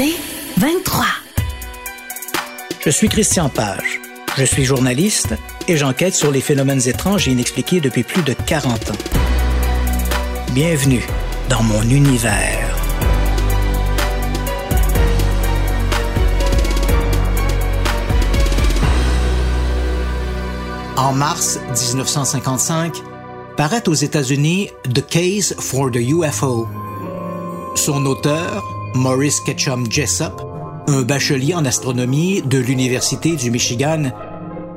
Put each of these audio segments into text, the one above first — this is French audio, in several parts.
C'est 23. Je suis Christian Page. Je suis journaliste et j'enquête sur les phénomènes étranges et inexpliqués depuis plus de 40 ans. Bienvenue dans mon univers. En mars 1955, paraît aux États-Unis The Case for the UFO. Son auteur, Maurice Ketchum Jessup, un bachelier en astronomie de l'Université du Michigan,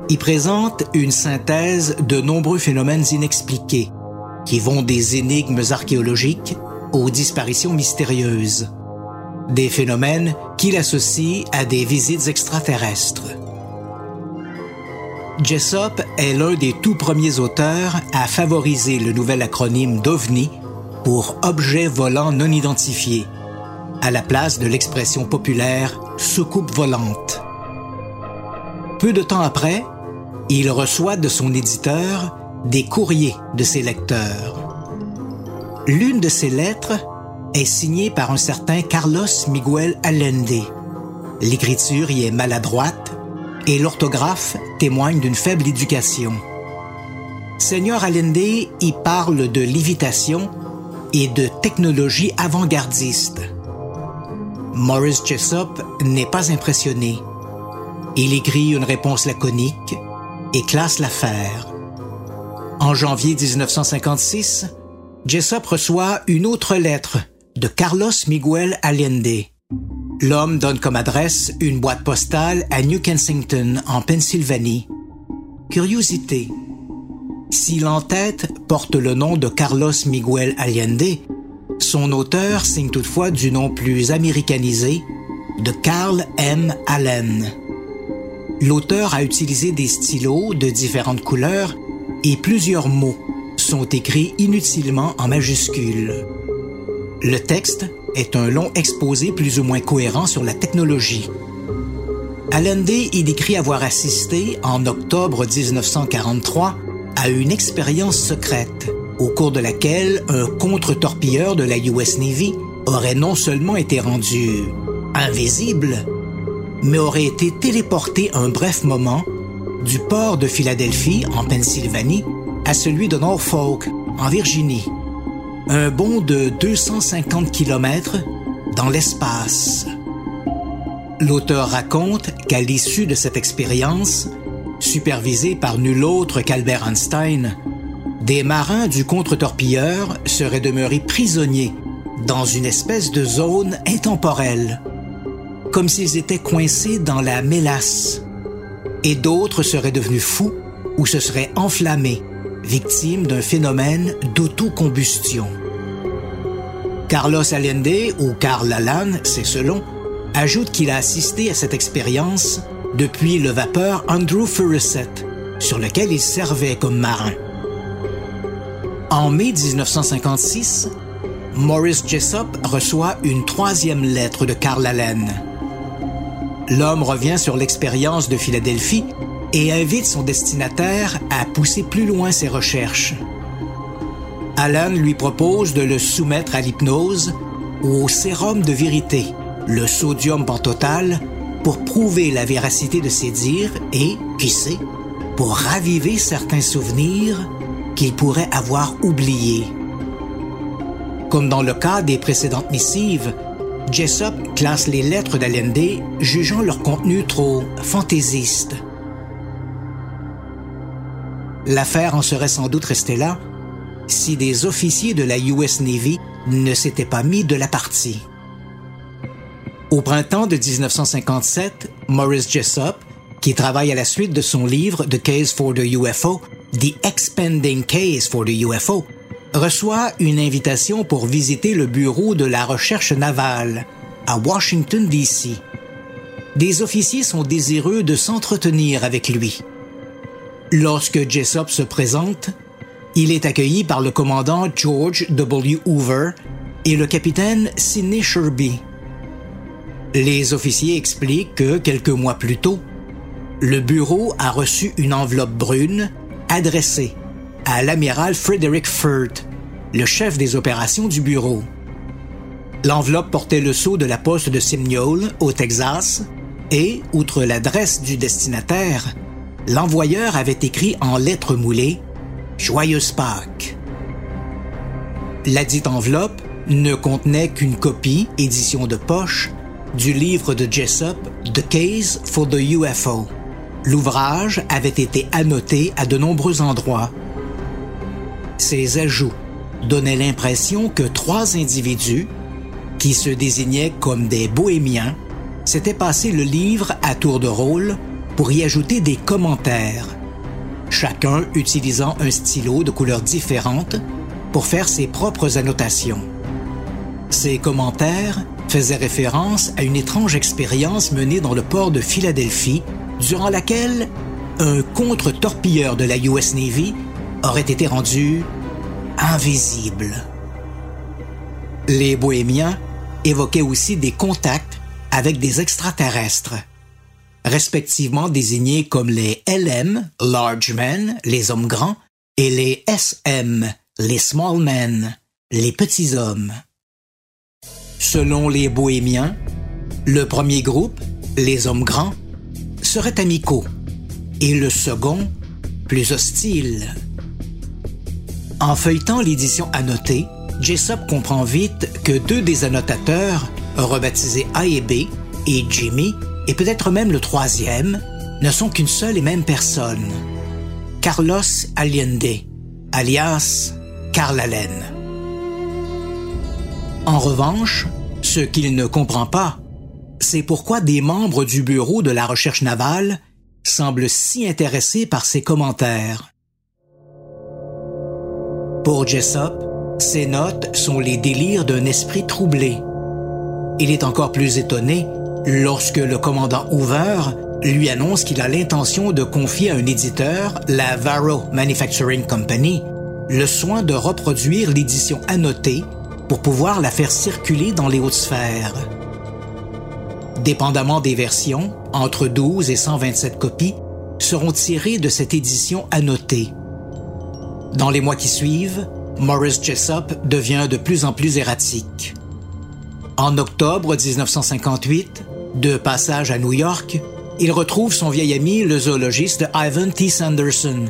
y présente une synthèse de nombreux phénomènes inexpliqués, qui vont des énigmes archéologiques aux disparitions mystérieuses. Des phénomènes qu'il associe à des visites extraterrestres. Jessop est l'un des tout premiers auteurs à favoriser le nouvel acronyme d'OVNI pour Objet volant non identifié, à la place de l'expression populaire soucoupe volante. Peu de temps après, il reçoit de son éditeur des courriers de ses lecteurs. L'une de ces lettres est signée par un certain Carlos Miguel Allende. L'écriture y est maladroite et l'orthographe témoigne d'une faible éducation. Seigneur Allende y parle de lévitation et de technologie avant-gardiste. Morris Jessup n'est pas impressionné. Il écrit une réponse laconique et classe l'affaire. En janvier 1956, Jessup reçoit une autre lettre de Carlos Miguel Allende. L'homme donne comme adresse une boîte postale à New Kensington, en Pennsylvanie. Curiosité. Si l'entête porte le nom de Carlos Miguel Allende, son auteur signe toutefois du nom plus américanisé de Carl M. Allen. L'auteur a utilisé des stylos de différentes couleurs et plusieurs mots sont écrits inutilement en majuscules. Le texte est un long exposé plus ou moins cohérent sur la technologie. Allende y décrit avoir assisté, en octobre 1943, à une expérience secrète, au cours de laquelle un contre-torpilleur de la US Navy aurait non seulement été rendu invisible, mais aurait été téléporté un bref moment du port de Philadelphie, en Pennsylvanie, à celui de Norfolk, en Virginie un bond de 250 km dans l'espace. L'auteur raconte qu'à l'issue de cette expérience, supervisée par nul autre qu'Albert Einstein, des marins du contre-torpilleur seraient demeurés prisonniers dans une espèce de zone intemporelle, comme s'ils étaient coincés dans la mélasse, et d'autres seraient devenus fous ou se seraient enflammés victime d'un phénomène d'autocombustion. Carlos Allende, ou Carl Allan, c'est selon, ajoute qu'il a assisté à cette expérience depuis le vapeur Andrew Furusset, sur lequel il servait comme marin. En mai 1956, Morris Jessup reçoit une troisième lettre de Carl Allen. L'homme revient sur l'expérience de Philadelphie et invite son destinataire à pousser plus loin ses recherches. Alan lui propose de le soumettre à l'hypnose ou au sérum de vérité, le sodium pentotal, pour prouver la véracité de ses dires et, qui sait, pour raviver certains souvenirs qu'il pourrait avoir oubliés. Comme dans le cas des précédentes missives, Jessup classe les lettres d'Allende, jugeant leur contenu trop fantaisiste. L'affaire en serait sans doute restée là si des officiers de la US Navy ne s'étaient pas mis de la partie. Au printemps de 1957, Maurice Jessup, qui travaille à la suite de son livre The Case for the UFO, The Expanding Case for the UFO, reçoit une invitation pour visiter le bureau de la recherche navale à Washington, D.C. Des officiers sont désireux de s'entretenir avec lui. Lorsque Jessop se présente, il est accueilli par le commandant George W. Hoover et le capitaine Sidney Sherby. Les officiers expliquent que quelques mois plus tôt, le bureau a reçu une enveloppe brune adressée à l'amiral Frederick Furt, le chef des opérations du bureau. L'enveloppe portait le sceau de la poste de Simnol, au Texas, et, outre l'adresse du destinataire, l'envoyeur avait écrit en lettres moulées Joyeuse Pâques. La dite enveloppe ne contenait qu'une copie, édition de poche, du livre de Jessup, The Case for the UFO. L'ouvrage avait été annoté à de nombreux endroits. Ces ajouts donnaient l'impression que trois individus, qui se désignaient comme des bohémiens, s'étaient passé le livre à tour de rôle pour y ajouter des commentaires, chacun utilisant un stylo de couleurs différentes pour faire ses propres annotations. Ces commentaires faisaient référence à une étrange expérience menée dans le port de Philadelphie, durant laquelle un contre-torpilleur de la US Navy aurait été rendu invisible. Les bohémiens évoquaient aussi des contacts avec des extraterrestres, respectivement désignés comme les LM, large men, les hommes grands, et les SM, les small men, les petits hommes. Selon les bohémiens, le premier groupe, les hommes grands, serait amicaux et le second plus hostile. En feuilletant l'édition annotée, Jessop comprend vite que deux des annotateurs, rebaptisés A et B, et Jimmy, et peut-être même le troisième, ne sont qu'une seule et même personne. Carlos Allende, alias Carl Allen. En revanche, ce qu'il ne comprend pas, c'est pourquoi des membres du Bureau de la recherche navale semblent si intéressés par ses commentaires. Pour Jessop, ces notes sont les délires d'un esprit troublé. Il est encore plus étonné lorsque le commandant Hoover lui annonce qu'il a l'intention de confier à un éditeur, la Varro Manufacturing Company, le soin de reproduire l'édition annotée pour pouvoir la faire circuler dans les hautes sphères. Dépendamment des versions, entre 12 et 127 copies seront tirées de cette édition annotée. Dans les mois qui suivent, Morris Jessup devient de plus en plus erratique. En octobre 1958, de passage à New York, il retrouve son vieil ami, le zoologiste Ivan T. Sanderson.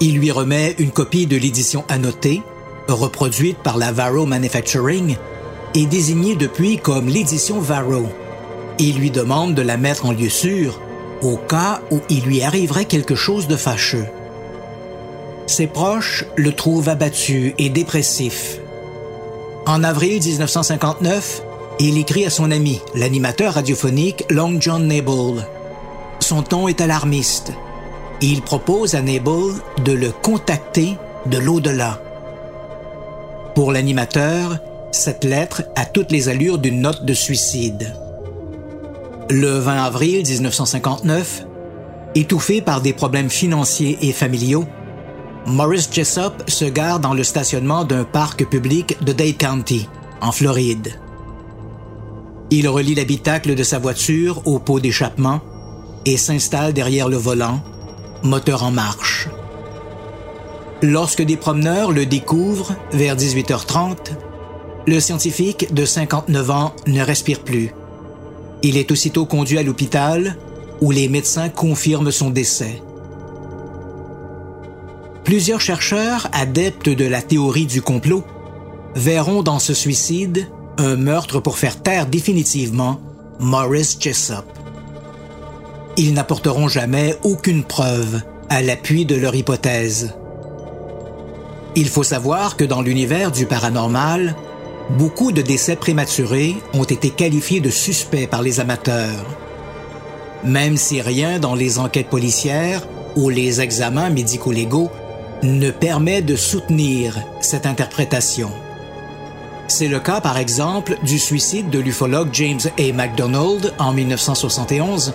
Il lui remet une copie de l'édition annotée reproduite par la Varro Manufacturing, et désignée depuis comme l'édition Varro. Il lui demande de la mettre en lieu sûr au cas où il lui arriverait quelque chose de fâcheux. Ses proches le trouvent abattu et dépressif. En avril 1959, il écrit à son ami, l'animateur radiophonique Long John Nable. Son ton est alarmiste. Il propose à Nable de le contacter de l'au-delà. Pour l'animateur, cette lettre a toutes les allures d'une note de suicide. Le 20 avril 1959, étouffé par des problèmes financiers et familiaux, Morris Jessup se gare dans le stationnement d'un parc public de Dade County, en Floride. Il relie l'habitacle de sa voiture au pot d'échappement et s'installe derrière le volant, moteur en marche. Lorsque des promeneurs le découvrent vers 18h30, le scientifique de 59 ans ne respire plus. Il est aussitôt conduit à l'hôpital où les médecins confirment son décès. Plusieurs chercheurs adeptes de la théorie du complot verront dans ce suicide un meurtre pour faire taire définitivement Morris Jessup. Ils n'apporteront jamais aucune preuve à l'appui de leur hypothèse. Il faut savoir que dans l'univers du paranormal, beaucoup de décès prématurés ont été qualifiés de suspects par les amateurs. Même si rien dans les enquêtes policières ou les examens médico-légaux ne permet de soutenir cette interprétation. C'est le cas, par exemple, du suicide de l'ufologue James A. MacDonald en 1971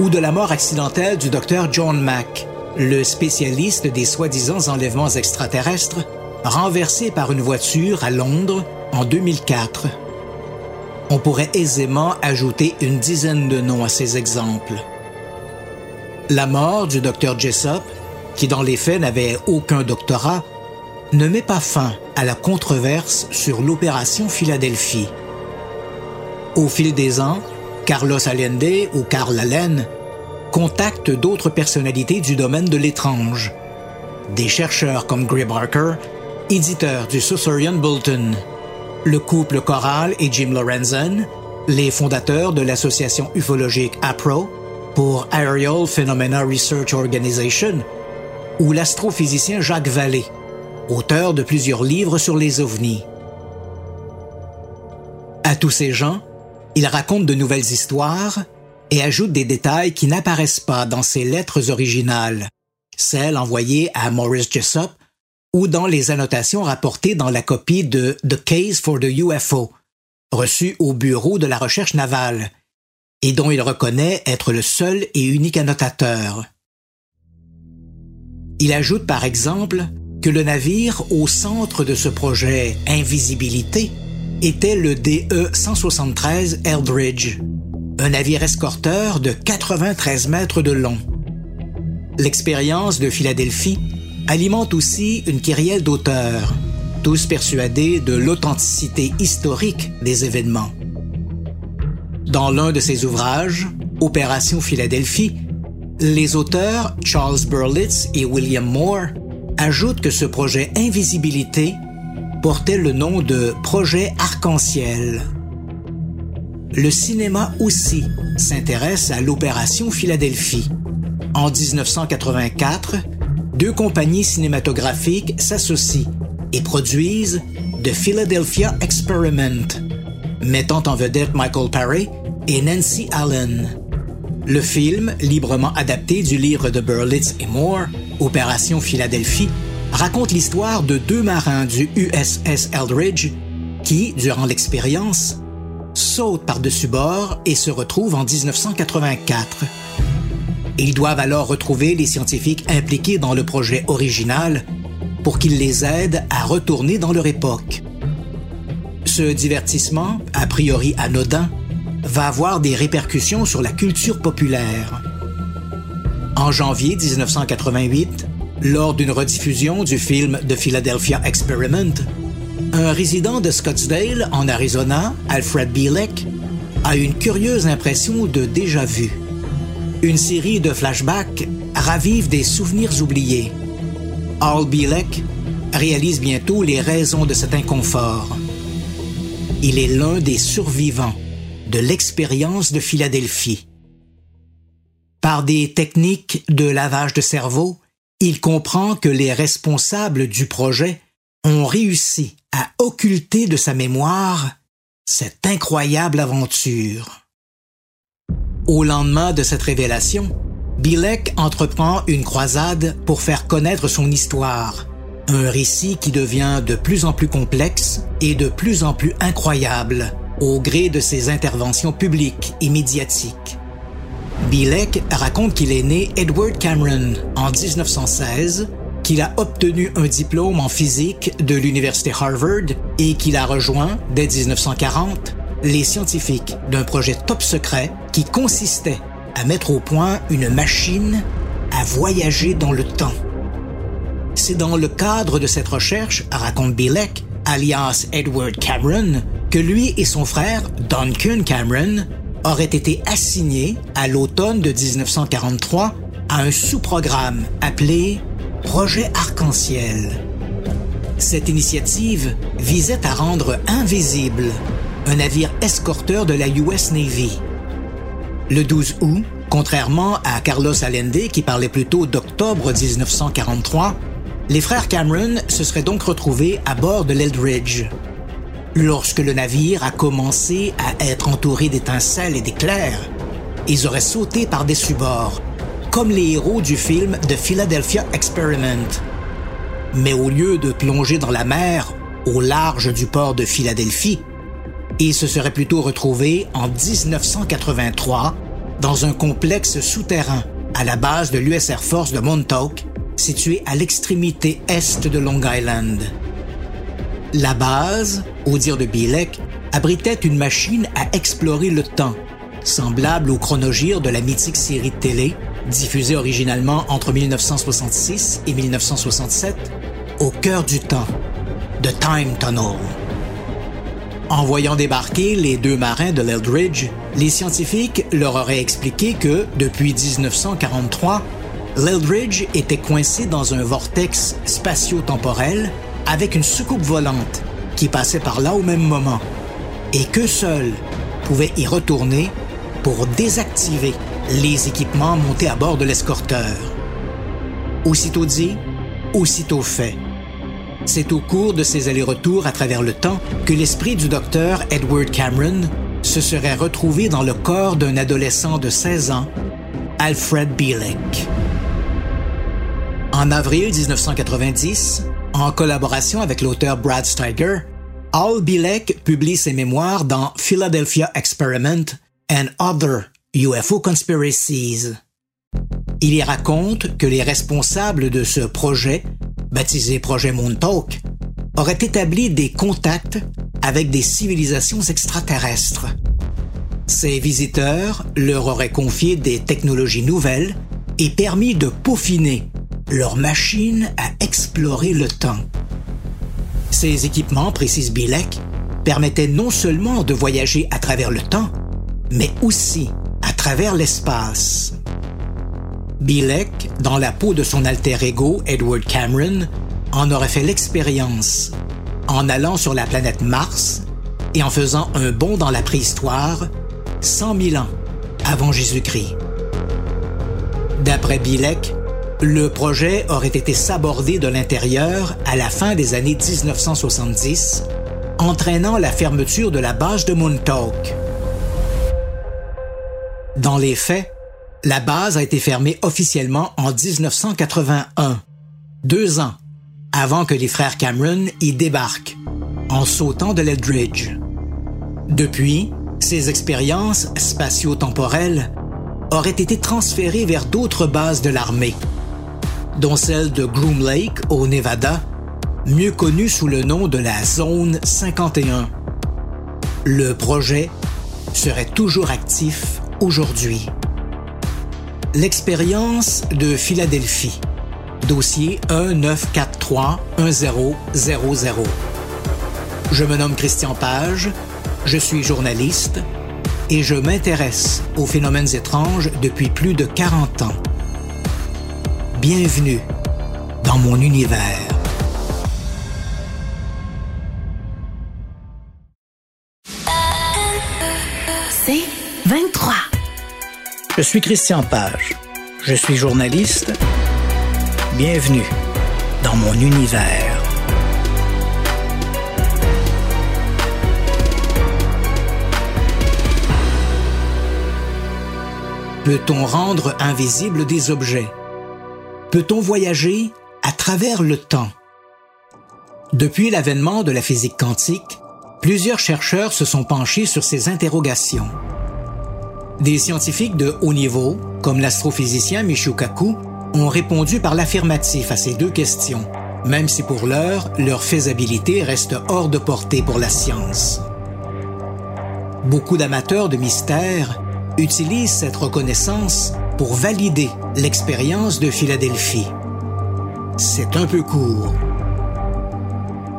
ou de la mort accidentelle du docteur John Mack, le spécialiste des soi-disant enlèvements extraterrestres, renversé par une voiture à Londres en 2004. On pourrait aisément ajouter une dizaine de noms à ces exemples. La mort du docteur Jessop, qui dans les faits n'avait aucun doctorat, ne met pas fin à la controverse sur l'opération Philadelphie. Au fil des ans, Carlos Allende ou Carl Allen contactent d'autres personnalités du domaine de l'étrange. Des chercheurs comme Gray Barker, éditeur du Susurian Bulletin, le couple Coral et Jim Lorenzen, les fondateurs de l'association ufologique APRO pour Aerial Phenomena Research Organization, ou l'astrophysicien Jacques Vallée, auteur de plusieurs livres sur les ovnis. À tous ces gens, il raconte de nouvelles histoires et ajoute des détails qui n'apparaissent pas dans ses lettres originales, celles envoyées à Maurice Jessup ou dans les annotations rapportées dans la copie de The Case for the UFO, reçue au Bureau de la recherche navale, et dont il reconnaît être le seul et unique annotateur. Il ajoute par exemple que le navire au centre de ce projet Invisibilité était le DE-173 Eldridge, un navire escorteur de 93 mètres de long. L'expérience de Philadelphie alimente aussi une kyrielle d'auteurs, tous persuadés de l'authenticité historique des événements. Dans l'un de ses ouvrages, Opération Philadelphie, les auteurs Charles Berlitz et William Moore ajoutent que ce projet Invisibilité portait le nom de Projet Arc-en-Ciel. Le cinéma aussi s'intéresse à l'opération Philadelphie. En 1984, deux compagnies cinématographiques s'associent et produisent The Philadelphia Experiment, mettant en vedette Michael Paré et Nancy Allen. Le film, librement adapté du livre de Berlitz et Moore, Opération Philadelphie, raconte l'histoire de deux marins du USS Eldridge qui, durant l'expérience, sautent par-dessus bord et se retrouvent en 1984. Ils doivent alors retrouver les scientifiques impliqués dans le projet original pour qu'ils les aident à retourner dans leur époque. Ce divertissement, a priori anodin, va avoir des répercussions sur la culture populaire. En janvier 1988, lors d'une rediffusion du film The Philadelphia Experiment, un résident de Scottsdale, en Arizona, Alfred Bielek, a une curieuse impression de déjà-vu. Une série de flashbacks ravive des souvenirs oubliés. Al Bielek réalise bientôt les raisons de cet inconfort. Il est l'un des survivants de l'expérience de Philadelphie. Par des techniques de lavage de cerveau, il comprend que les responsables du projet ont réussi à occulter de sa mémoire cette incroyable aventure. Au lendemain de cette révélation, Bilek entreprend une croisade pour faire connaître son histoire, un récit qui devient de plus en plus complexe et de plus en plus incroyable au gré de ses interventions publiques et médiatiques. Bilek raconte qu'il est né Edward Cameron en 1916, qu'il a obtenu un diplôme en physique de l'Université Harvard et qu'il a rejoint, dès 1940, les scientifiques d'un projet top secret qui consistait à mettre au point une machine à voyager dans le temps. C'est dans le cadre de cette recherche, raconte Bilek, alias Edward Cameron, que lui et son frère, Duncan Cameron, auraient été assignés à l'automne de 1943 à un sous-programme appelé Projet Arc-en-Ciel. Cette initiative visait à rendre invisible un navire escorteur de la US Navy. Le 12 août, contrairement à Carlos Allende qui parlait plutôt d'octobre 1943, les frères Cameron se seraient donc retrouvés à bord de l'Eldridge, Lorsque le navire a commencé à être entouré d'étincelles et d'éclairs, ils auraient sauté par-dessus bord, comme les héros du film The Philadelphia Experiment. Mais au lieu de plonger dans la mer au large du port de Philadelphie, il se serait plutôt retrouvé en 1983 dans un complexe souterrain à la base de l'US Air Force de Montauk, situé à l'extrémité est de Long Island. La base, au dire de Bilek, abritait une machine à explorer le temps, semblable au chronogire de la mythique série de télé, diffusée originalement entre 1966 et 1967, au cœur du temps, The Time Tunnel. En voyant débarquer les deux marins de l'Eldridge, les scientifiques leur auraient expliqué que, depuis 1943, l'Eldridge était coincé dans un vortex spatio-temporel avec une soucoupe volante qui passait par là au même moment, et que seuls pouvaient y retourner pour désactiver les équipements montés à bord de l'escorteur. Aussitôt dit, aussitôt fait. C'est au cours de ces allers-retours à travers le temps que l'esprit du docteur Edward Cameron se serait retrouvé dans le corps d'un adolescent de 16 ans, Alfred Bielek. En avril 1990, en collaboration avec l'auteur Brad Steiger, Al Bielek publie ses mémoires dans Philadelphia Experiment and Other UFO Conspiracies. Il y raconte que les responsables de ce projet, baptisé Projet Montauk, auraient établi des contacts avec des civilisations extraterrestres. Ces visiteurs leur auraient confié des technologies nouvelles et permis de peaufiner leur machine à explorer le temps. Ces équipements, précise Bilek, permettaient non seulement de voyager à travers le temps, mais aussi à travers l'espace. Bilek, dans la peau de son alter ego Edward Cameron, en aurait fait l'expérience en allant sur la planète Mars et en faisant un bond dans la préhistoire 100 000 ans avant Jésus-Christ. D'après Bilek, le projet aurait été sabordé de l'intérieur à la fin des années 1970, entraînant la fermeture de la base de Montauk. Dans les faits, la base a été fermée officiellement en 1981, deux ans avant que les frères Cameron y débarquent, en sautant de l'Eldridge. Depuis, ces expériences spatio-temporelles auraient été transférées vers d'autres bases de l'armée, dont celle de Groom Lake au Nevada, mieux connue sous le nom de la Zone 51. Le projet serait toujours actif aujourd'hui. L'expérience de Philadelphie. Dossier 1943-1000. Je me nomme Christian Page, je suis journaliste et je m'intéresse aux phénomènes étranges depuis plus de 40 ans. Bienvenue dans mon univers. Je suis Christian Page. Je suis journaliste. Bienvenue dans mon univers. Peut-on rendre invisibles des objets? Peut-on voyager à travers le temps? Depuis l'avènement de la physique quantique, plusieurs chercheurs se sont penchés sur ces interrogations. Des scientifiques de haut niveau, comme l'astrophysicien Michio Kaku, ont répondu par l'affirmatif à ces deux questions, même si pour l'heure, leur faisabilité reste hors de portée pour la science. Beaucoup d'amateurs de mystère utilisent cette reconnaissance pour valider l'expérience de Philadelphie. C'est un peu court.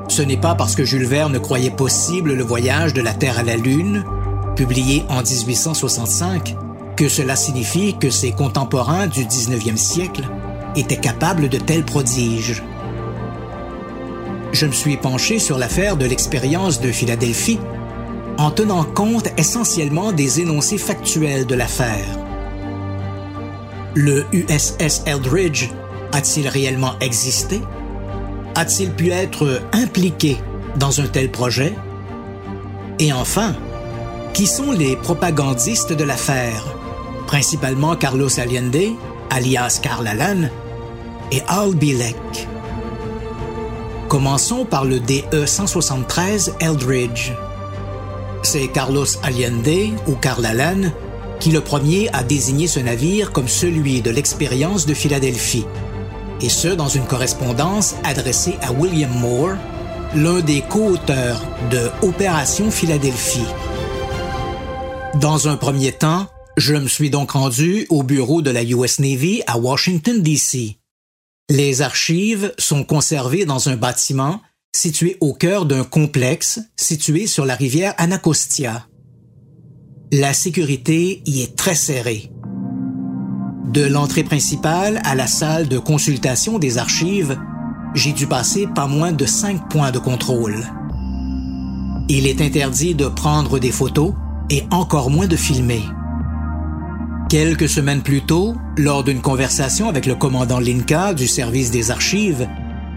Ce n'est pas parce que Jules Verne croyait possible le voyage de la Terre à la Lune publié en 1865, que cela signifie que ses contemporains du 19e siècle étaient capables de tels prodiges. Je me suis penché sur l'affaire de l'expérience de Philadelphie en tenant compte essentiellement des énoncés factuels de l'affaire. Le USS Eldridge a-t-il réellement existé? A-t-il pu être impliqué dans un tel projet? Et enfin, qui sont les propagandistes de l'affaire, principalement Carlos Allende, alias Karl Allen, et Al Bilek. Commençons par le DE 173 Eldridge. C'est Carlos Allende ou Carl Allen qui le premier a désigné ce navire comme celui de l'expérience de Philadelphie, et ce dans une correspondance adressée à William Moore, l'un des co-auteurs de Opération Philadelphie. Dans un premier temps, je me suis donc rendu au bureau de la US Navy à Washington, D.C. Les archives sont conservées dans un bâtiment situé au cœur d'un complexe situé sur la rivière Anacostia. La sécurité y est très serrée. De l'entrée principale à la salle de consultation des archives, j'ai dû passer pas moins de cinq points de contrôle. Il est interdit de prendre des photos et encore moins de filmer. Quelques semaines plus tôt, lors d'une conversation avec le commandant Linka du service des archives,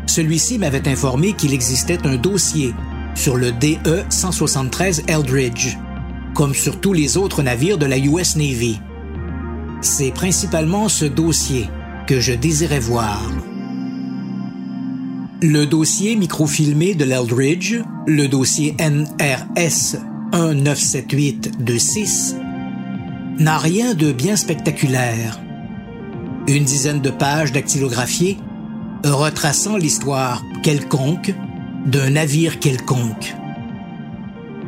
celui-ci m'avait informé qu'il existait un dossier sur le DE 173 Eldridge, comme sur tous les autres navires de la US Navy. C'est principalement ce dossier que je désirais voir. Le dossier microfilmé de l'Eldridge, le dossier NRS 197826, n'a rien de bien spectaculaire. Une dizaine de pages dactylographiées retraçant l'histoire quelconque d'un navire quelconque.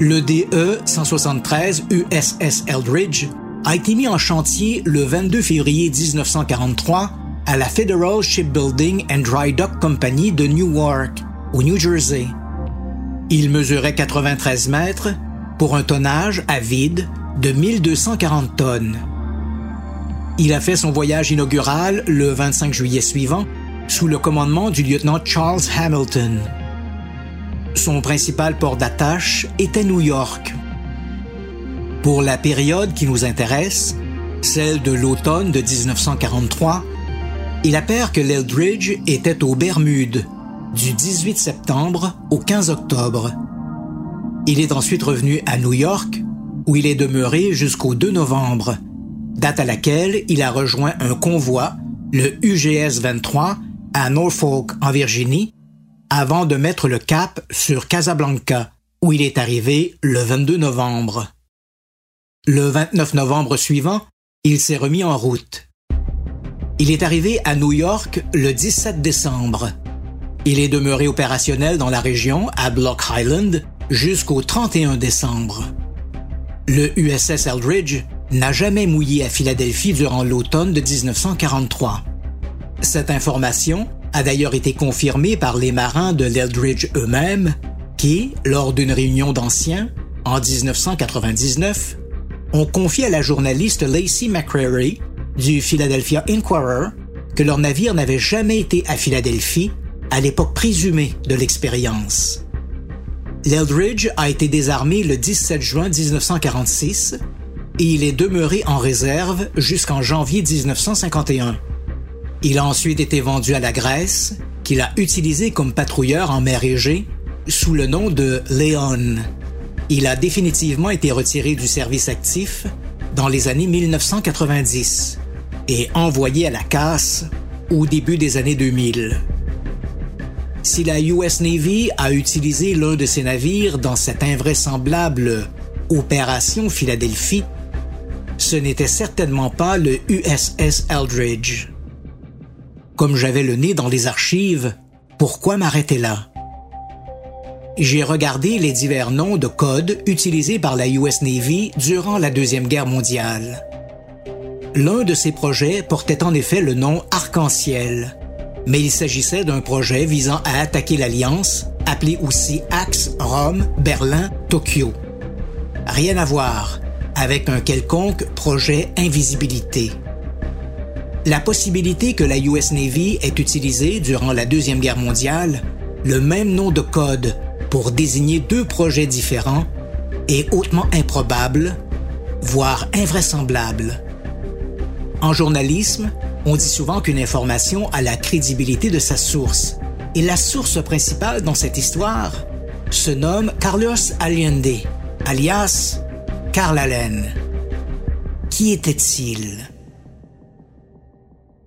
Le DE 173 USS Eldridge a été mis en chantier le 22 février 1943 à la Federal Shipbuilding and Dry Dock Company de Newark, au New Jersey. Il mesurait 93 mètres pour un tonnage à vide de 1240 tonnes. Il a fait son voyage inaugural le 25 juillet suivant sous le commandement du lieutenant Charles Hamilton. Son principal port d'attache était New York. Pour la période qui nous intéresse, celle de l'automne de 1943, il appert que l'Eldridge était aux Bermudes du 18 septembre au 15 octobre. Il est ensuite revenu à New York où il est demeuré jusqu'au 2 novembre, date à laquelle il a rejoint un convoi, le UGS 23, à Norfolk, en Virginie, avant de mettre le cap sur Casablanca, où il est arrivé le 22 novembre. Le 29 novembre suivant, il s'est remis en route. Il est arrivé à New York le 17 décembre. Il est demeuré opérationnel dans la région, à Block Island, jusqu'au 31 décembre. Le USS Eldridge n'a jamais mouillé à Philadelphie durant l'automne de 1943. Cette information a d'ailleurs été confirmée par les marins de l'Eldridge eux-mêmes qui, lors d'une réunion d'anciens, en 1999, ont confié à la journaliste Lacey McCrary du Philadelphia Inquirer que leur navire n'avait jamais été à Philadelphie à l'époque présumée de l'expérience. L'Eldridge a été désarmé le 17 juin 1946 et il est demeuré en réserve jusqu'en janvier 1951. Il a ensuite été vendu à la Grèce, qu'il a utilisé comme patrouilleur en mer Égée sous le nom de Léon. Il a définitivement été retiré du service actif dans les années 1990 et envoyé à la casse au début des années 2000. Si la US Navy a utilisé l'un de ses navires dans cette invraisemblable opération Philadelphie, ce n'était certainement pas le USS Eldridge. Comme j'avais le nez dans les archives, pourquoi m'arrêter là? J'ai regardé les divers noms de code utilisés par la US Navy durant la Deuxième Guerre mondiale. L'un de ces projets portait en effet le nom Arc-en-Ciel, mais il s'agissait d'un projet visant à attaquer l'Alliance, appelé aussi Axe Rome, Berlin, Tokyo. Rien à voir avec un quelconque projet invisibilité. La possibilité que la US Navy ait utilisé durant la Deuxième Guerre mondiale le même nom de code pour désigner deux projets différents est hautement improbable, voire invraisemblable. En journalisme, on dit souvent qu'une information a la crédibilité de sa source. Et la source principale dans cette histoire se nomme Carlos Allende, alias Carl Allen. Qui était-il?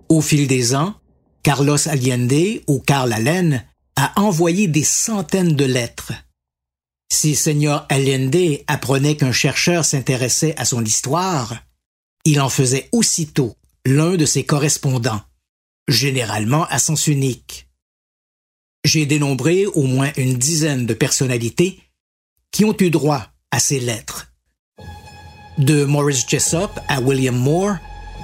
Au fil des ans, Carlos Allende ou Carl Allen a envoyé des centaines de lettres. Si Seigneur Allende apprenait qu'un chercheur s'intéressait à son histoire, il en faisait aussitôt l'un de ses correspondants, généralement à sens unique. J'ai dénombré au moins une dizaine de personnalités qui ont eu droit à ces lettres. De Morris Jessop à William Moore,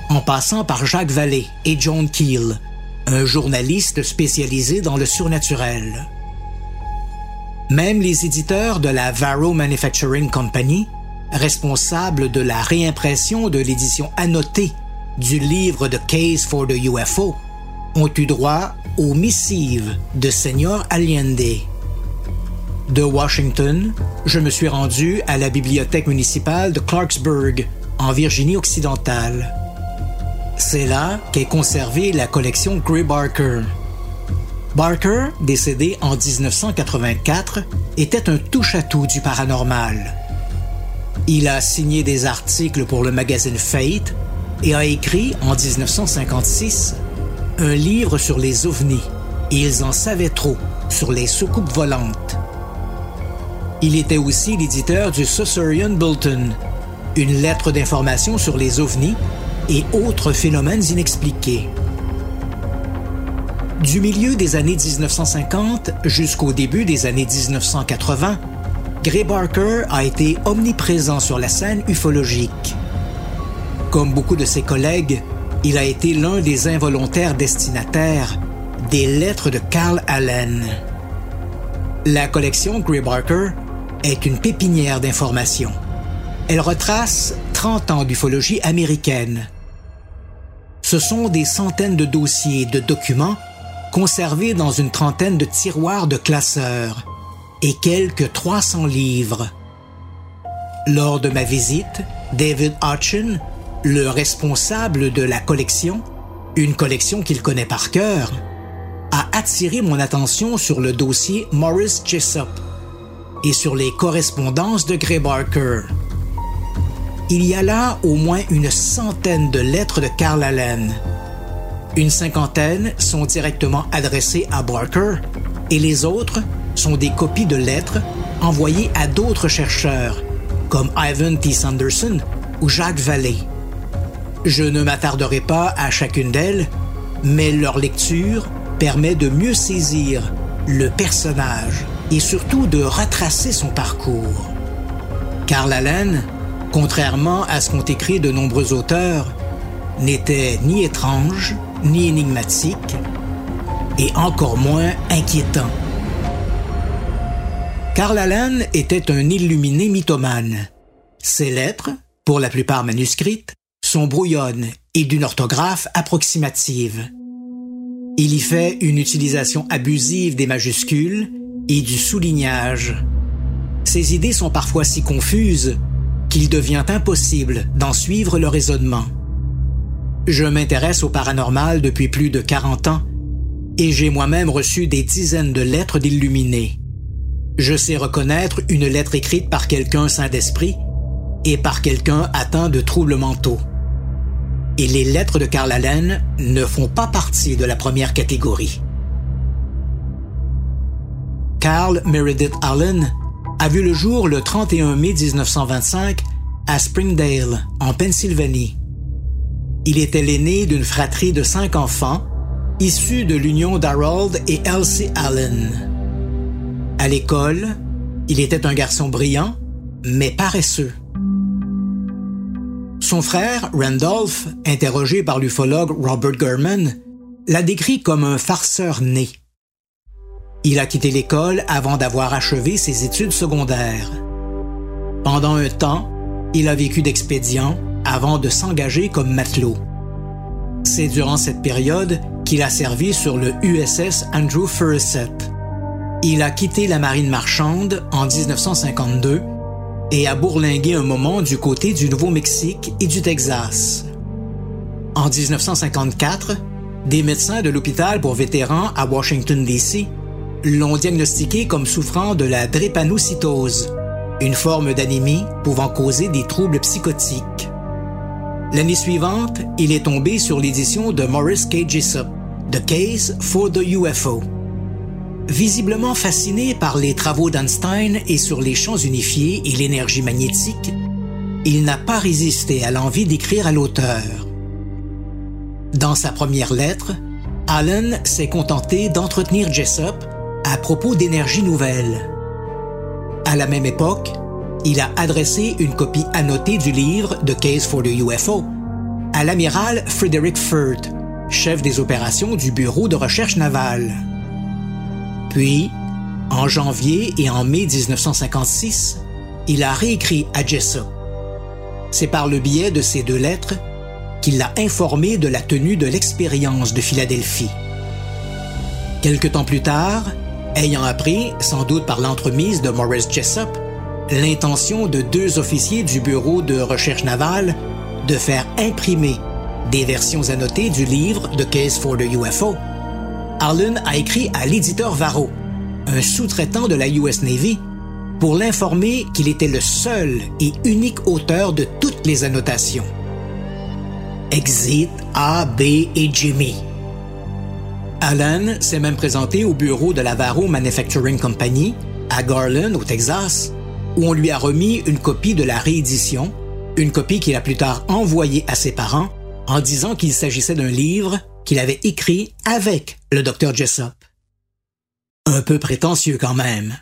en passant par Jacques Vallée et John Keel, un journaliste spécialisé dans le surnaturel. Même les éditeurs de la Varro Manufacturing Company, responsables de la réimpression de l'édition annotée du livre The Case for the UFO, ont eu droit aux missives de Seigneur Allende. De Washington, je me suis rendu à la bibliothèque municipale de Clarksburg, en Virginie occidentale. C'est là qu'est conservée la collection Gray Barker. Barker, décédé en 1984, était un touche-à-tout du paranormal. Il a signé des articles pour le magazine Fate et a écrit en 1956 un livre sur les ovnis. Ils en savaient trop sur les soucoupes volantes. Il était aussi l'éditeur du Saucerian Bulletin, une lettre d'information sur les ovnis et autres phénomènes inexpliqués. Du milieu des années 1950 jusqu'au début des années 1980, Gray Barker a été omniprésent sur la scène ufologique. Comme beaucoup de ses collègues, il a été l'un des involontaires destinataires des lettres de Carl Allen. La collection Gray Barker est une pépinière d'informations. Elle retrace 30 ans d'ufologie américaine. Ce sont des centaines de dossiers de documents conservés dans une trentaine de tiroirs de classeurs et quelques 300 livres. Lors de ma visite, David Hutchin, le responsable de la collection, une collection qu'il connaît par cœur, a attiré mon attention sur le dossier Morris Jessup et sur les correspondances de Gray Barker. Il y a là au moins une centaine de lettres de Carl Allen. Une cinquantaine sont directement adressées à Barker et les autres sont des copies de lettres envoyées à d'autres chercheurs, comme Ivan T. Sanderson ou Jacques Vallée. Je ne m'attarderai pas à chacune d'elles, mais leur lecture permet de mieux saisir le personnage et surtout de retracer son parcours. Carl Allen, contrairement à ce qu'ont écrit de nombreux auteurs, n'était ni étrange, ni énigmatique, et encore moins inquiétant. Carl Allen était un illuminé mythomane. Ses lettres, pour la plupart manuscrites, sont brouillonnes et d'une orthographe approximative. Il y fait une utilisation abusive des majuscules et du soulignage. Ses idées sont parfois si confuses qu'il devient impossible d'en suivre le raisonnement. Je m'intéresse au paranormal depuis plus de 40 ans et j'ai moi-même reçu des dizaines de lettres d'illuminés. Je sais reconnaître une lettre écrite par quelqu'un saint d'esprit et par quelqu'un atteint de troubles mentaux. Et les lettres de Karl Allen ne font pas partie de la première catégorie. Carl Meredith Allen a vu le jour le 31 mai 1925 à Springdale, en Pennsylvanie. Il était l'aîné d'une fratrie de cinq enfants, issus de l'union d'Harold et Elsie Allen. À l'école, il était un garçon brillant, mais paresseux. Son frère, Randolph, interrogé par l'ufologue Robert Gurman, l'a décrit comme un farceur né. Il a quitté l'école avant d'avoir achevé ses études secondaires. Pendant un temps, il a vécu d'expédients avant de s'engager comme matelot. C'est durant cette période qu'il a servi sur le USS Andrew Furuseth. Il a quitté la marine marchande en 1952 et a bourlingué un moment du côté du Nouveau-Mexique et du Texas. En 1954, des médecins de l'hôpital pour vétérans à Washington, D.C l'ont diagnostiqué comme souffrant de la drépanocytose, une forme d'anémie pouvant causer des troubles psychotiques. L'année suivante, il est tombé sur l'édition de Morris K. Jessup, The Case for the UFO. Visiblement fasciné par les travaux d'Einstein et sur les champs unifiés et l'énergie magnétique, il n'a pas résisté à l'envie d'écrire à l'auteur. Dans sa première lettre, Allen s'est contenté d'entretenir Jessop à propos d'énergie nouvelle. À la même époque, il a adressé une copie annotée du livre The Case for the UFO à l'amiral Frederick Furt, chef des opérations du Bureau de recherche navale. Puis, en janvier et en mai 1956, il a réécrit à Jessop. C'est par le biais de ces deux lettres qu'il l'a informé de la tenue de l'expérience de Philadelphie. Quelque temps plus tard, ayant appris, sans doute par l'entremise de Maurice Jessup, l'intention de deux officiers du Bureau de recherche navale de faire imprimer des versions annotées du livre The Case for the UFO, Allen a écrit à l'éditeur Varro, un sous-traitant de la US Navy, pour l'informer qu'il était le seul et unique auteur de toutes les annotations. Exit A, B et Jimmy. Allen s'est même présenté au bureau de la Varro Manufacturing Company à Garland, au Texas, où on lui a remis une copie de la réédition, une copie qu'il a plus tard envoyée à ses parents en disant qu'il s'agissait d'un livre qu'il avait écrit avec le docteur Jessop. Un peu prétentieux quand même.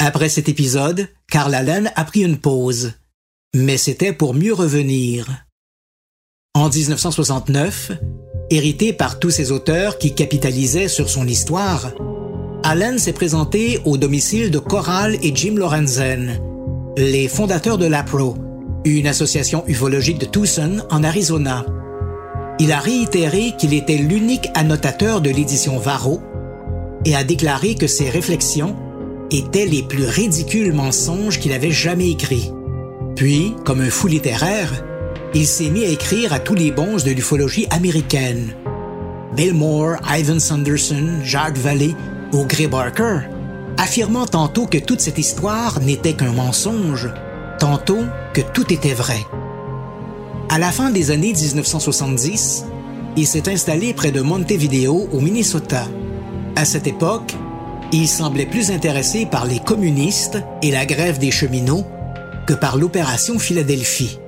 Après cet épisode, Carl Allen a pris une pause, mais c'était pour mieux revenir. En 1969, hérité par tous ces auteurs qui capitalisaient sur son histoire, Allen s'est présenté au domicile de Coral et Jim Lorenzen, les fondateurs de l'APRO, une association ufologique de Tucson, en Arizona. Il a réitéré qu'il était l'unique annotateur de l'édition Varro et a déclaré que ses réflexions étaient les plus ridicules mensonges qu'il avait jamais écrits. Puis, comme un fou littéraire, il s'est mis à écrire à tous les bons de l'ufologie américaine. Bill Moore, Ivan Sanderson, Jacques Vallée ou Gray Barker, affirmant tantôt que toute cette histoire n'était qu'un mensonge, tantôt que tout était vrai. À la fin des années 1970, il s'est installé près de Montevideo, au Minnesota. À cette époque, il semblait plus intéressé par les communistes et la grève des cheminots que par l'opération Philadelphie.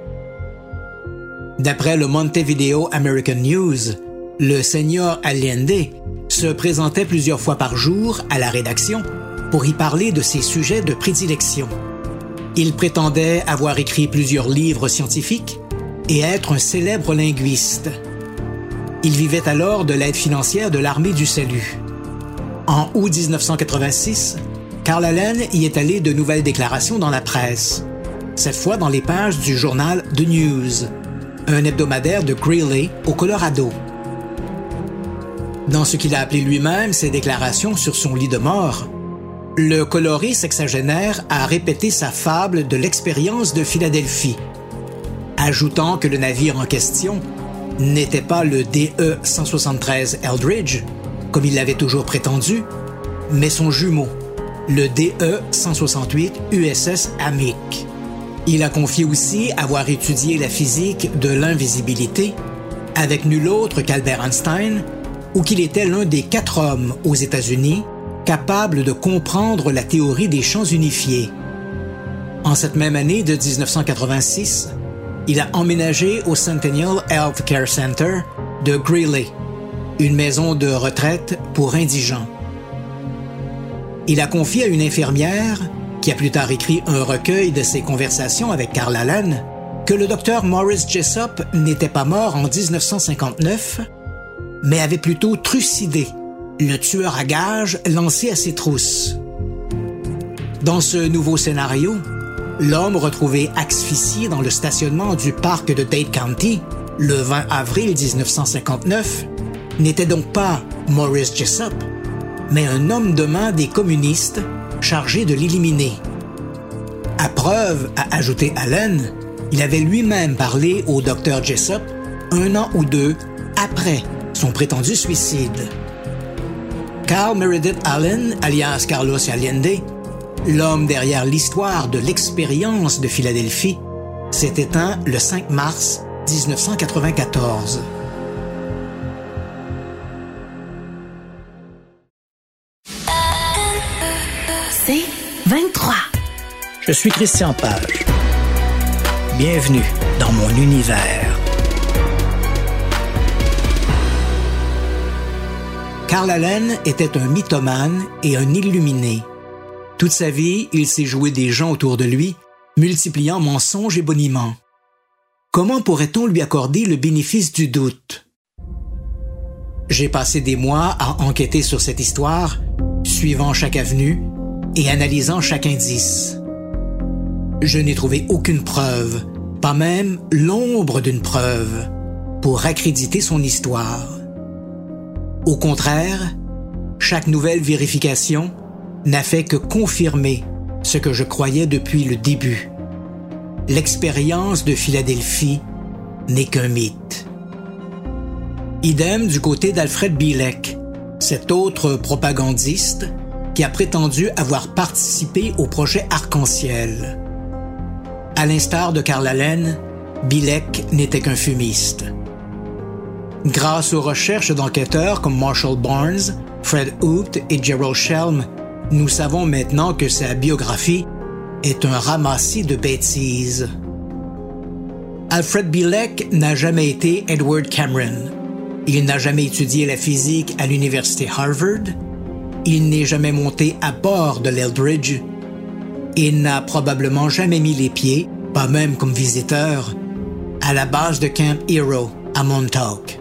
D'après le Montevideo American News, le seigneur Allende se présentait plusieurs fois par jour à la rédaction pour y parler de ses sujets de prédilection. Il prétendait avoir écrit plusieurs livres scientifiques et être un célèbre linguiste. Il vivait alors de l'aide financière de l'armée du salut. En août 1986, Carl Allen y est allé de nouvelles déclarations dans la presse, cette fois dans les pages du journal The News, un hebdomadaire de Greeley, au Colorado. Dans ce qu'il a appelé lui-même ses déclarations sur son lit de mort, le coloré sexagénaire a répété sa fable de l'expérience de Philadelphie, ajoutant que le navire en question n'était pas le DE-173 Eldridge, comme il l'avait toujours prétendu, mais son jumeau, le DE-168 USS Amic. Il a confié aussi avoir étudié la physique de l'invisibilité avec nul autre qu'Albert Einstein, ou qu'il était l'un des quatre hommes aux États-Unis capables de comprendre la théorie des champs unifiés. En cette même année de 1986, il a emménagé au Centennial Health Care Center de Greeley, une maison de retraite pour indigents. Il a confié à une infirmière qui a plus tard écrit un recueil de ses conversations avec Carl Allen, que le docteur Morris Jessup n'était pas mort en 1959, mais avait plutôt trucidé le tueur à gages lancé à ses trousses. Dans ce nouveau scénario, l'homme retrouvé asphyxié dans le stationnement du parc de Dade County le 20 avril 1959 n'était donc pas Morris Jessup, mais un homme de main des communistes chargé de l'éliminer. À preuve, a ajouté Allen, il avait lui-même parlé au docteur Jessup un an ou deux après son prétendu suicide. Carl Meredith Allen, alias Carlos Allende, l'homme derrière l'histoire de l'expérience de Philadelphie, s'est éteint le 5 mars 1994. C'est 23. Je suis Christian Page. Bienvenue dans mon univers. Carl Allen était un mythomane et un illuminé. Toute sa vie, il s'est joué des gens autour de lui, multipliant mensonges et boniments. Comment pourrait-on lui accorder le bénéfice du doute? J'ai passé des mois à enquêter sur cette histoire, suivant chaque avenue et analysant chaque indice. Je n'ai trouvé aucune preuve, pas même l'ombre d'une preuve, pour accréditer son histoire. Au contraire, chaque nouvelle vérification n'a fait que confirmer ce que je croyais depuis le début l'expérience de Philadelphie n'est qu'un mythe. Idem du côté d'Alfred Bielek, cet autre propagandiste qui a prétendu avoir participé au projet Arc-en-Ciel. À l'instar de Karl Allen, Bielek n'était qu'un fumiste. Grâce aux recherches d'enquêteurs comme Marshall Barnes, Fred Hoopt et Gerald Shelm, nous savons maintenant que sa biographie est un ramassis de bêtises. Alfred Bielek n'a jamais été Edward Cameron. Il n'a jamais étudié la physique à l'université Harvard. Il n'est jamais monté à bord de l'Eldridge. Il n'a probablement jamais mis les pieds, pas même comme visiteur, à la base de Camp Hero à Montauk.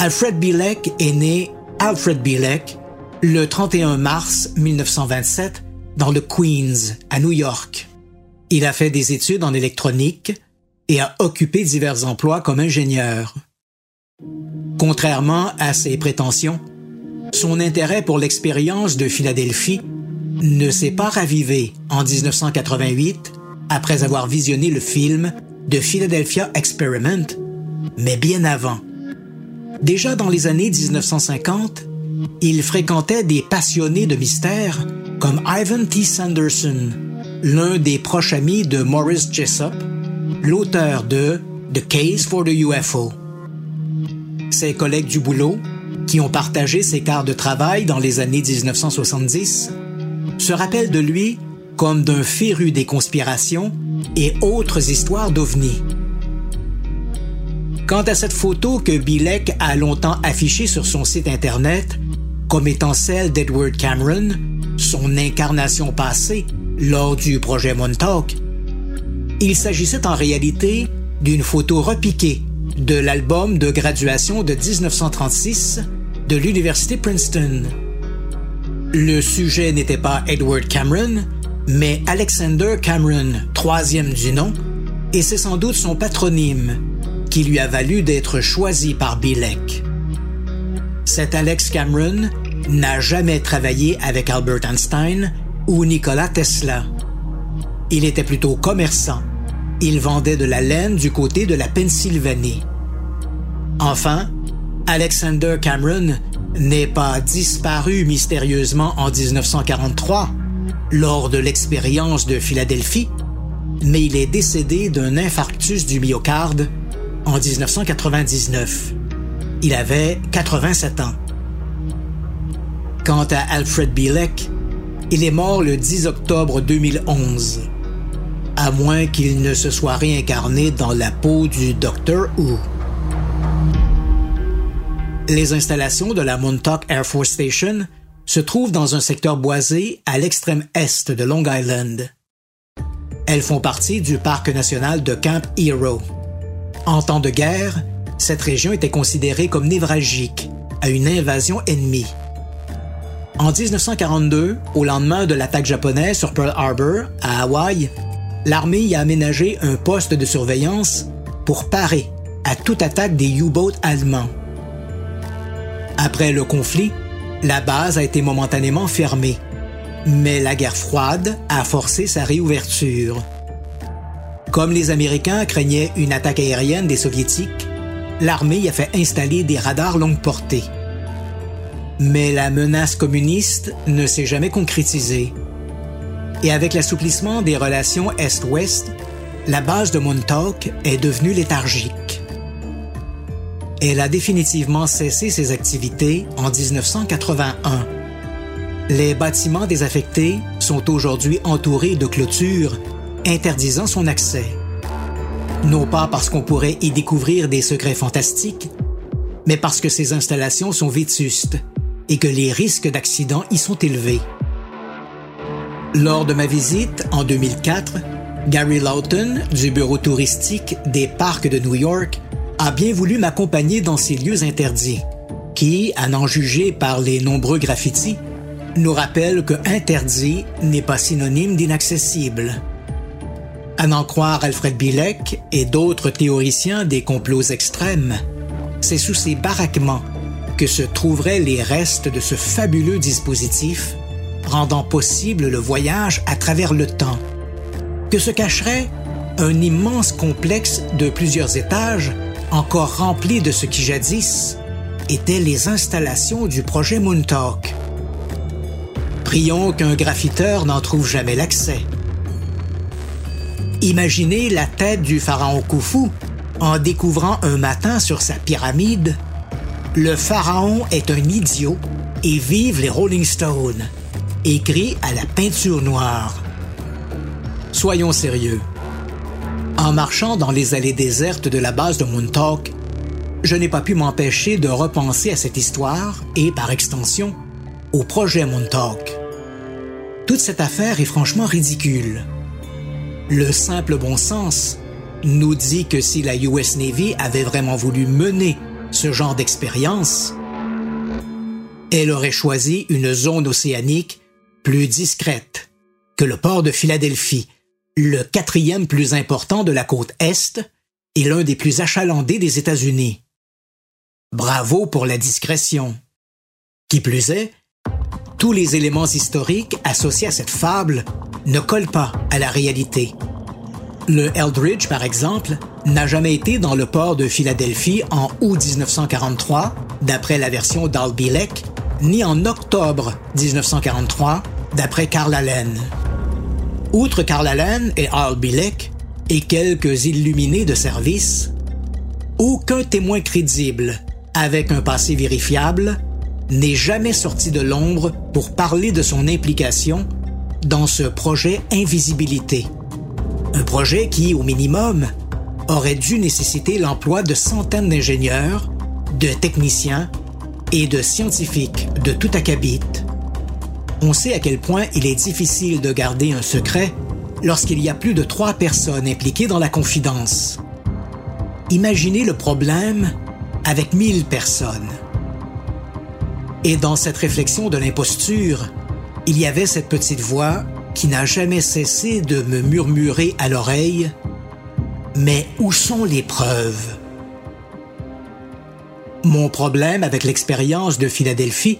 Alfred Bielek est né Alfred Bielek le 31 mars 1927 dans le Queens, à New York. Il a fait des études en électronique et a occupé divers emplois comme ingénieur. Contrairement à ses prétentions, son intérêt pour l'expérience de Philadelphie ne s'est pas ravivé en 1988 après avoir visionné le film The Philadelphia Experiment, mais bien avant. Déjà dans les années 1950, il fréquentait des passionnés de mystère comme Ivan T. Sanderson, l'un des proches amis de Maurice Jessup, l'auteur de The Case for the UFO. Ses collègues du boulot, qui ont partagé ses quarts de travail dans les années 1970, se rappellent de lui comme d'un féru des conspirations et autres histoires d'ovnis. Quant à cette photo que Bilek a longtemps affichée sur son site Internet comme étant celle d'Edward Cameron, son incarnation passée lors du projet Montauk, il s'agissait en réalité d'une photo repiquée de l'album de graduation de 1936 de l'Université Princeton. Le sujet n'était pas Edward Cameron, mais Alexander Cameron, troisième du nom, et c'est sans doute son patronyme qui lui a valu d'être choisi par Bilek. Cet Alex Cameron n'a jamais travaillé avec Albert Einstein ou Nikola Tesla. Il était plutôt commerçant. Il vendait de la laine du côté de la Pennsylvanie. Enfin, Alexander Cameron n'est pas disparu mystérieusement en 1943 lors de l'expérience de Philadelphie, mais il est décédé d'un infarctus du myocarde en 1999. Il avait 87 ans. Quant à Alfred Bielek, il est mort le 10 octobre 2011, à moins qu'il ne se soit réincarné dans la peau du Docteur Who. Les installations de la Montauk Air Force Station se trouvent dans un secteur boisé à l'extrême est de Long Island. Elles font partie du parc national de Camp Hero. En temps de guerre, cette région était considérée comme névralgique à une invasion ennemie. En 1942, au lendemain de l'attaque japonaise sur Pearl Harbor, à Hawaï, l'armée y a aménagé un poste de surveillance pour parer à toute attaque des U-boats allemands. Après le conflit, la base a été momentanément fermée, mais la guerre froide a forcé sa réouverture. Comme les Américains craignaient une attaque aérienne des Soviétiques, l'armée a fait installer des radars longue portée. Mais la menace communiste ne s'est jamais concrétisée. Et avec l'assouplissement des relations Est-Ouest, la base de Montauk est devenue léthargique. Elle a définitivement cessé ses activités en 1981. Les bâtiments désaffectés sont aujourd'hui entourés de clôtures interdisant son accès. Non pas parce qu'on pourrait y découvrir des secrets fantastiques, mais parce que ces installations sont vétustes et que les risques d'accident y sont élevés. Lors de ma visite en 2004, Gary Lawton, du bureau touristique des parcs de New York, a bien voulu m'accompagner dans ces lieux interdits, qui, à n'en juger par les nombreux graffitis, nous rappellent que interdit n'est pas synonyme d'inaccessible. À n'en croire Alfred Bilek et d'autres théoriciens des complots extrêmes, c'est sous ces baraquements que se trouveraient les restes de ce fabuleux dispositif rendant possible le voyage à travers le temps, que se cacherait un immense complexe de plusieurs étages encore rempli de ce qui jadis étaient les installations du projet Moontalk. Prions qu'un graffiteur n'en trouve jamais l'accès. Imaginez la tête du pharaon Khufu en découvrant un matin sur sa pyramide Le pharaon est un idiot et vive les Rolling Stones, écrit à la peinture noire. Soyons sérieux. En marchant dans les allées désertes de la base de Montauk, je n'ai pas pu m'empêcher de repenser à cette histoire et, par extension, au projet Montauk. Toute cette affaire est franchement ridicule. Le simple bon sens nous dit que si la US Navy avait vraiment voulu mener ce genre d'expérience, elle aurait choisi une zone océanique plus discrète que le port de Philadelphie, le quatrième plus important de la côte Est et l'un des plus achalandés des États-Unis. Bravo pour la discrétion. Qui plus est, tous les éléments historiques associés à cette fable ne collent pas à la réalité. Le Eldridge, par exemple, n'a jamais été dans le port de Philadelphie en août 1943, d'après la version d'Al Bilek, ni en octobre 1943, d'après Carl Allen. Outre Karl Allen et Al Bilek et quelques illuminés de service, aucun témoin crédible, avec un passé vérifiable, n'est jamais sorti de l'ombre pour parler de son implication dans ce projet Invisibilité. Un projet qui, au minimum, aurait dû nécessiter l'emploi de centaines d'ingénieurs, de techniciens et de scientifiques de tout acabit on sait à quel point il est difficile de garder un secret lorsqu'il y a plus de trois personnes impliquées dans la confidence. Imaginez le problème avec mille personnes. Et dans cette réflexion de l'imposture, il y avait cette petite voix qui n'a jamais cessé de me murmurer à l'oreille Mais où sont les preuves? Mon problème avec l'expérience de Philadelphie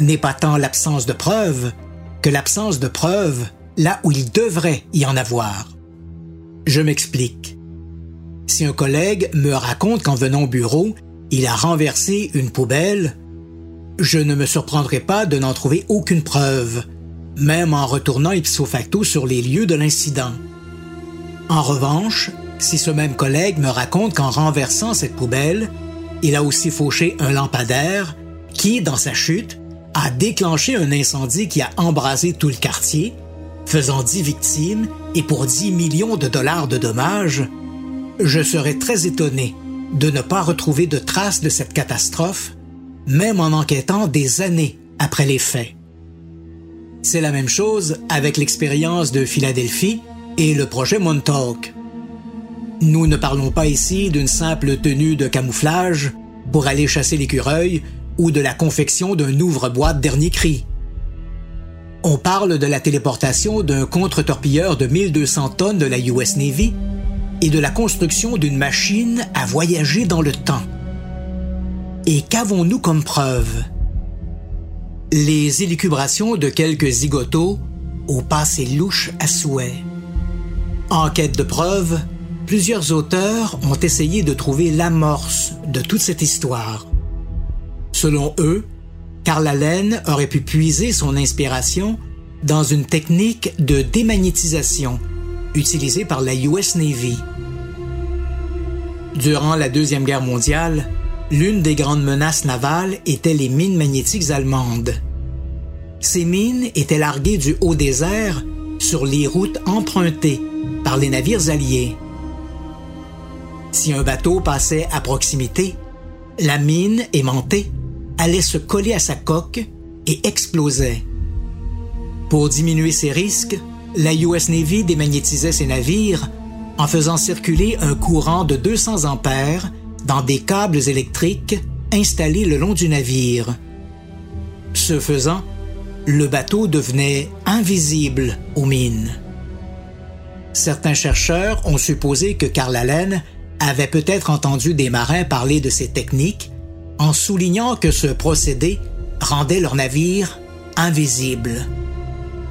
n'est pas tant l'absence de preuves que l'absence de preuves là où il devrait y en avoir. Je m'explique. Si un collègue me raconte qu'en venant au bureau, il a renversé une poubelle, je ne me surprendrai pas de n'en trouver aucune preuve, même en retournant ipso facto sur les lieux de l'incident. En revanche, si ce même collègue me raconte qu'en renversant cette poubelle, il a aussi fauché un lampadaire qui, dans sa chute, a déclenché un incendie qui a embrasé tout le quartier, faisant 10 victimes et pour 10 millions de dollars de dommages, je serais très étonné de ne pas retrouver de traces de cette catastrophe, même en enquêtant des années après les faits. C'est la même chose avec l'expérience de Philadelphie et le projet Montauk. Nous ne parlons pas ici d'une simple tenue de camouflage pour aller chasser l'écureuil ou de la confection d'un ouvre-boîte dernier cri. On parle de la téléportation d'un contre-torpilleur de 1200 tonnes de la US Navy et de la construction d'une machine à voyager dans le temps. Et qu'avons-nous comme preuve? Les élucubrations de quelques zigotos au passé louche à souhait. En quête de preuves, plusieurs auteurs ont essayé de trouver l'amorce de toute cette histoire. Selon eux, Karl Allen aurait pu puiser son inspiration dans une technique de démagnétisation utilisée par la US Navy. Durant la Deuxième Guerre mondiale, l'une des grandes menaces navales était les mines magnétiques allemandes. ces mines étaient larguées du haut désert sur les routes empruntées par les navires alliés. Si un bateau passait à proximité, la mine aimantée allait se coller à sa coque et explosait. Pour diminuer ces risques, la US Navy démagnétisait ses navires en faisant circuler un courant de 200 ampères dans des câbles électriques installés le long du navire. Ce faisant, le bateau devenait invisible aux mines. Certains chercheurs ont supposé que Carl Allen avait peut-être entendu des marins parler de ces techniques en soulignant que ce procédé rendait leur navire invisible.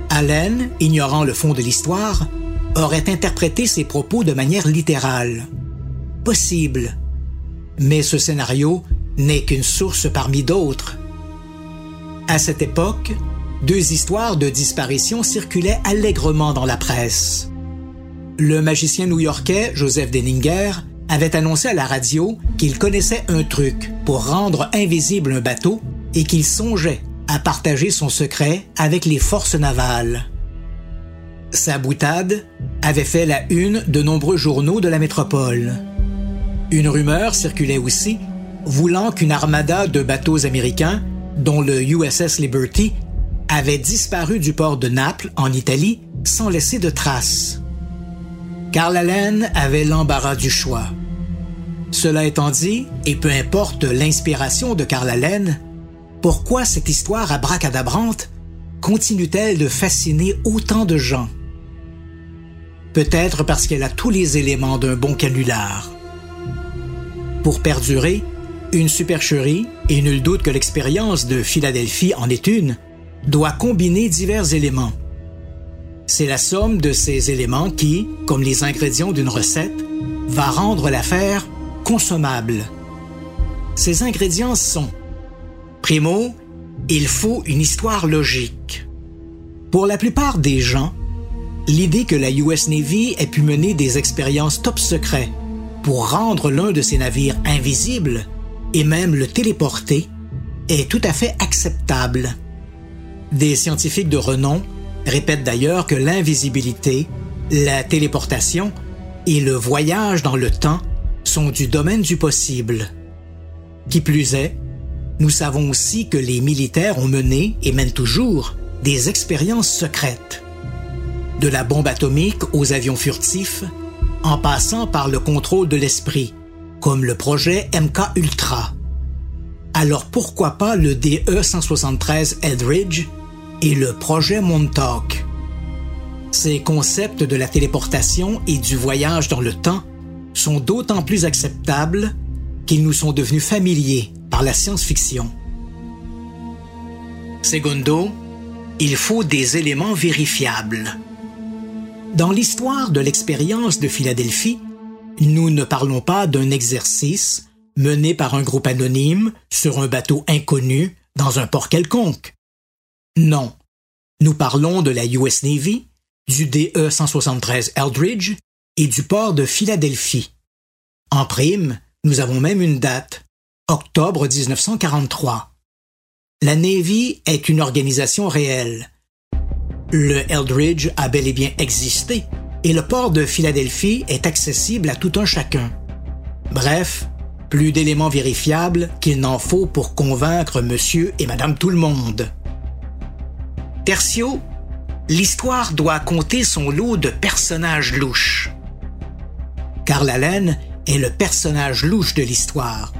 Allen, ignorant le fond de l'histoire, aurait interprété ses propos de manière littérale. Possible. Mais ce scénario n'est qu'une source parmi d'autres. À cette époque, deux histoires de disparition circulaient allègrement dans la presse. Le magicien new-yorkais Joseph Denninger avait annoncé à la radio qu'il connaissait un truc pour rendre invisible un bateau et qu'il songeait à partager son secret avec les forces navales. Sa boutade avait fait la une de nombreux journaux de la métropole. Une rumeur circulait aussi voulant qu'une armada de bateaux américains, dont le USS Liberty, avait disparu du port de Naples, en Italie, sans laisser de traces. Carl Allen avait l'embarras du choix. Cela étant dit, et peu importe l'inspiration de Carl Allen, pourquoi cette histoire abracadabrante continue-t-elle de fasciner autant de gens? Peut-être parce qu'elle a tous les éléments d'un bon canular. Pour perdurer, une supercherie, et nul doute que l'expérience de Philadelphie en est une, doit combiner divers éléments. C'est la somme de ces éléments qui, comme les ingrédients d'une recette, va rendre l'affaire consommable. Ces ingrédients sont Primo, il faut une histoire logique. Pour la plupart des gens, l'idée que la US Navy ait pu mener des expériences top secrets pour rendre l'un de ses navires invisible et même le téléporter est tout à fait acceptable. Des scientifiques de renom répètent d'ailleurs que l'invisibilité, la téléportation et le voyage dans le temps sont du domaine du possible. Qui plus est, nous savons aussi que les militaires ont mené et mènent toujours des expériences secrètes. De la bombe atomique aux avions furtifs, en passant par le contrôle de l'esprit, comme le projet MK Ultra. Alors pourquoi pas le DE-173 Eldridge et le projet Montauk? Ces concepts de la téléportation et du voyage dans le temps sont d'autant plus acceptables qu'ils nous sont devenus familiers par la science-fiction. Segundo, il faut des éléments vérifiables. Dans l'histoire de l'expérience de Philadelphie, nous ne parlons pas d'un exercice mené par un groupe anonyme sur un bateau inconnu dans un port quelconque. Non, nous parlons de la US Navy, du DE-173 Eldridge et du port de Philadelphie. En prime, nous avons même une date, octobre 1943. La Navy est une organisation réelle. Le Eldridge a bel et bien existé, et le port de Philadelphie est accessible à tout un chacun. Bref, plus d'éléments vérifiables qu'il n'en faut pour convaincre monsieur et madame tout le monde. Tertio, l'histoire doit compter son lot de personnages louches. Carl Allen est le personnage louche de l'histoire.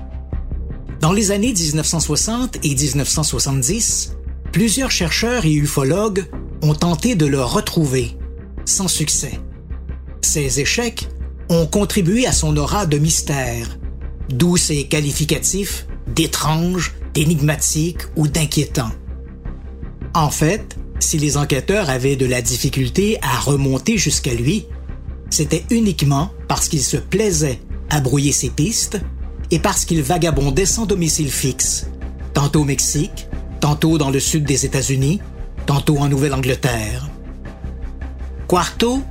Dans les années 1960 et 1970, plusieurs chercheurs et ufologues ont tenté de le retrouver, sans succès. Ces échecs ont contribué à son aura de mystère, d'où ses qualificatifs d'étrange, d'énigmatique ou d'inquiétant. En fait, si les enquêteurs avaient de la difficulté à remonter jusqu'à lui, c'était uniquement parce qu'il se plaisait à brouiller ses pistes et parce qu'il vagabondait sans domicile fixe, tantôt au Mexique, tantôt dans le sud des États-Unis, en Nouvelle-Angleterre. Quarto,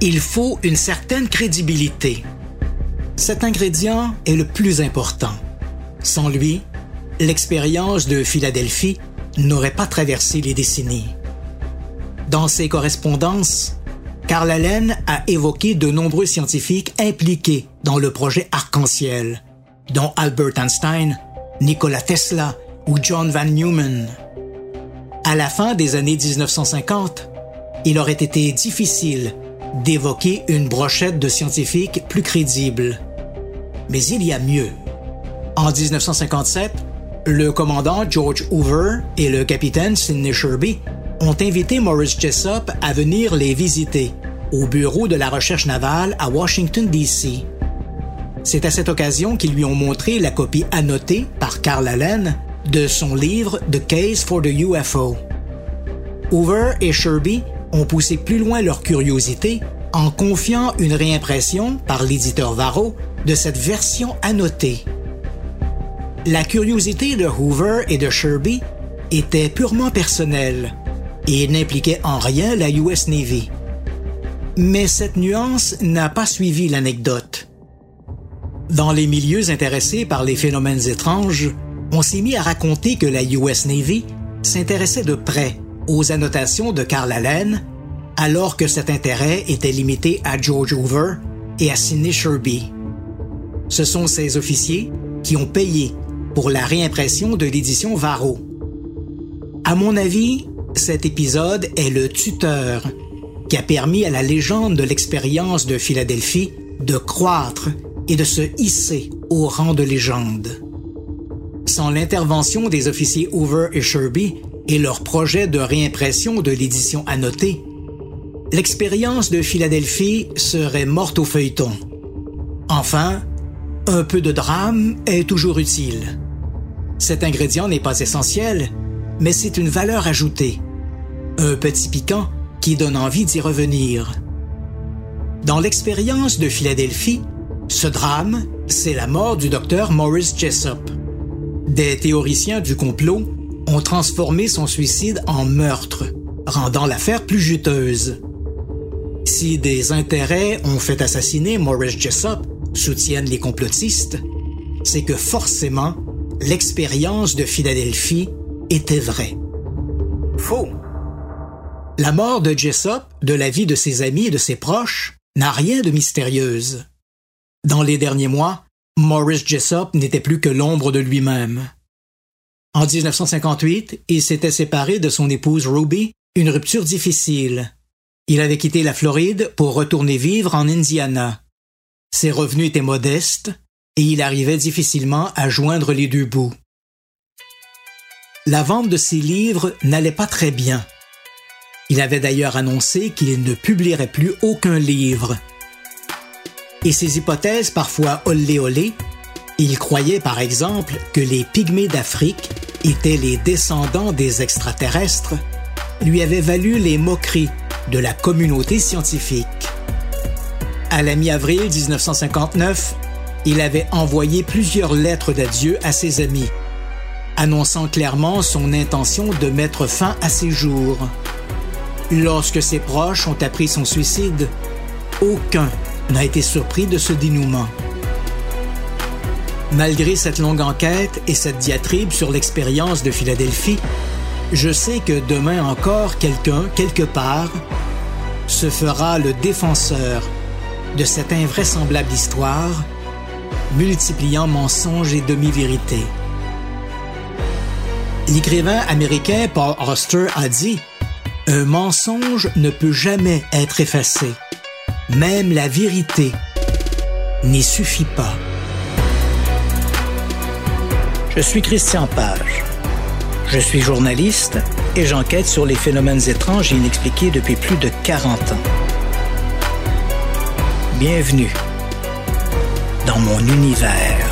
il faut une certaine crédibilité. Cet ingrédient est le plus important. Sans lui, l'expérience de Philadelphie n'aurait pas traversé les décennies. Dans ses correspondances, Karl Allen a évoqué de nombreux scientifiques impliqués dans le projet Arc-en-Ciel, dont Albert Einstein, Nikola Tesla ou John Van Neumann. À la fin des années 1950, il aurait été difficile d'évoquer une brochette de scientifiques plus crédibles. Mais il y a mieux. En 1957, le commandant George Hoover et le capitaine Sidney Sherby ont invité Morris Jessup à venir les visiter au bureau de la recherche navale à Washington, D.C. C'est à cette occasion qu'ils lui ont montré la copie annotée par Carl Allen de son livre The Case for the UFO. Hoover et Sherby ont poussé plus loin leur curiosité en confiant une réimpression par l'éditeur Varro de cette version annotée. La curiosité de Hoover et de Sherby était purement personnelle et n'impliquait en rien la US Navy. Mais cette nuance n'a pas suivi l'anecdote. Dans les milieux intéressés par les phénomènes étranges, on s'est mis à raconter que la US Navy s'intéressait de près aux annotations de Carl Allen, alors que cet intérêt était limité à George Hoover et à Sidney Sherby. Ce sont ces officiers qui ont payé pour la réimpression de l'édition Varro. À mon avis, cet épisode est le tuteur qui a permis à la légende de l'expérience de Philadelphie de croître et de se hisser au rang de légende. Sans l'intervention des officiers Hoover et Sherby et leur projet de réimpression de l'édition annotée, l'expérience de Philadelphie serait morte au feuilleton. Enfin, un peu de drame est toujours utile. Cet ingrédient n'est pas essentiel, mais c'est une valeur ajoutée. Un petit piquant qui donne envie d'y revenir. Dans l'expérience de Philadelphie, ce drame, c'est la mort du docteur Morris Jessup. Des théoriciens du complot ont transformé son suicide en meurtre, rendant l'affaire plus juteuse. Si des intérêts ont fait assassiner Morris Jessup, soutiennent les complotistes, c'est que forcément, l'expérience de Philadelphie était vraie. Faux. La mort de Jessup, de la vie de ses amis et de ses proches, n'a rien de mystérieuse. Dans les derniers mois, Morris Jessup n'était plus que l'ombre de lui-même. En 1958, il s'était séparé de son épouse Ruby, une rupture difficile. Il avait quitté la Floride pour retourner vivre en Indiana. Ses revenus étaient modestes et il arrivait difficilement à joindre les deux bouts. La vente de ses livres n'allait pas très bien. Il avait d'ailleurs annoncé qu'il ne publierait plus aucun livre. Et ses hypothèses parfois olé il croyait par exemple que les pygmées d'Afrique étaient les descendants des extraterrestres, lui avaient valu les moqueries de la communauté scientifique. À la mi-avril 1959, il avait envoyé plusieurs lettres d'adieu à ses amis, annonçant clairement son intention de mettre fin à ses jours. Lorsque ses proches ont appris son suicide, aucun n'a été surpris de ce dénouement. Malgré cette longue enquête et cette diatribe sur l'expérience de Philadelphie, je sais que demain encore quelqu'un, quelque part, se fera le défenseur de cette invraisemblable histoire, multipliant mensonges et demi-vérités. L'écrivain américain Paul Auster a dit Un mensonge ne peut jamais être effacé. Même la vérité n'y suffit pas. Je suis Christian Page. Je suis journaliste et j'enquête sur les phénomènes étranges et inexpliqués depuis plus de 40 ans. Bienvenue dans mon univers.